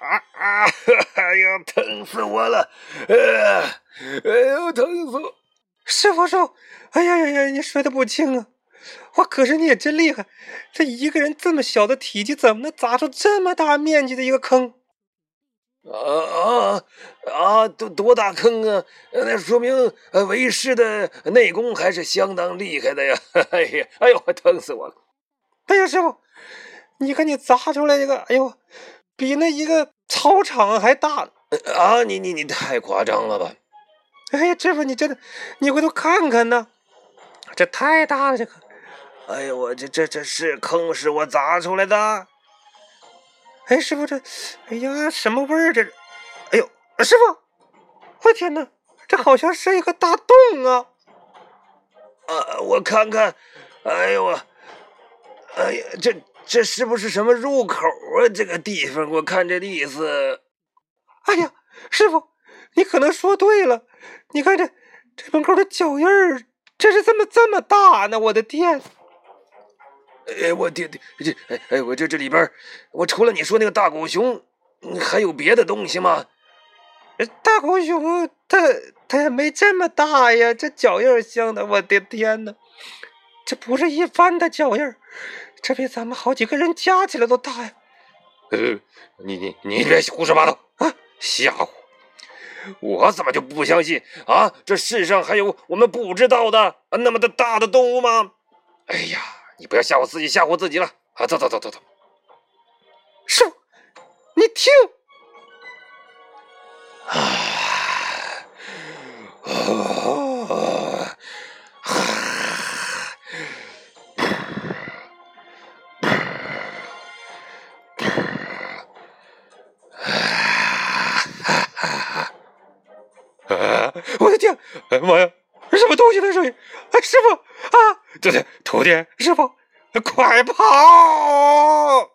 啊啊！哎呀，疼死我了！呃，哎呦，疼死我！师傅说：“哎呀呀呀，你摔得不轻啊！哇，可是你也真厉害，这一个人这么小的体积，怎么能砸出这么大面积的一个坑？”啊啊啊！多多大坑啊！那说明为师的内功还是相当厉害的呀！哎呀，哎呦，疼死我了！哎呀，师傅，你看你砸出来这个，哎呦！比那一个操场还大啊！你你你太夸张了吧！哎呀，师傅，你真的，你回头看看呢，这太大了，这个。哎呦，我这这这是坑，是我砸出来的。哎，师傅，这，哎呀，什么味儿？这，哎呦，师傅，我天哪，这好像是一个大洞啊！啊，我看看，哎呦我，哎呀，这。这是不是什么入口啊？这个地方，我看这意思。哎呀，师傅，你可能说对了。你看这这门口的脚印儿，这是这么这么大呢！我的天！哎，我天，这哎哎，我这这里边，我除了你说那个大狗熊，还有别的东西吗？大狗熊，它它也没这么大呀。这脚印像的，我的天呐，这不是一般的脚印儿。这比咱们好几个人加起来都大呀！呃，你你你别胡说八道啊！吓唬我，怎么就不相信啊？这世上还有我们不知道的那么的大的动物吗？哎呀，你不要吓唬自己，吓唬自己了啊！走走走走走，师傅，你听。什么东西的声音？哎，师傅啊！对对，徒弟，师傅，快跑！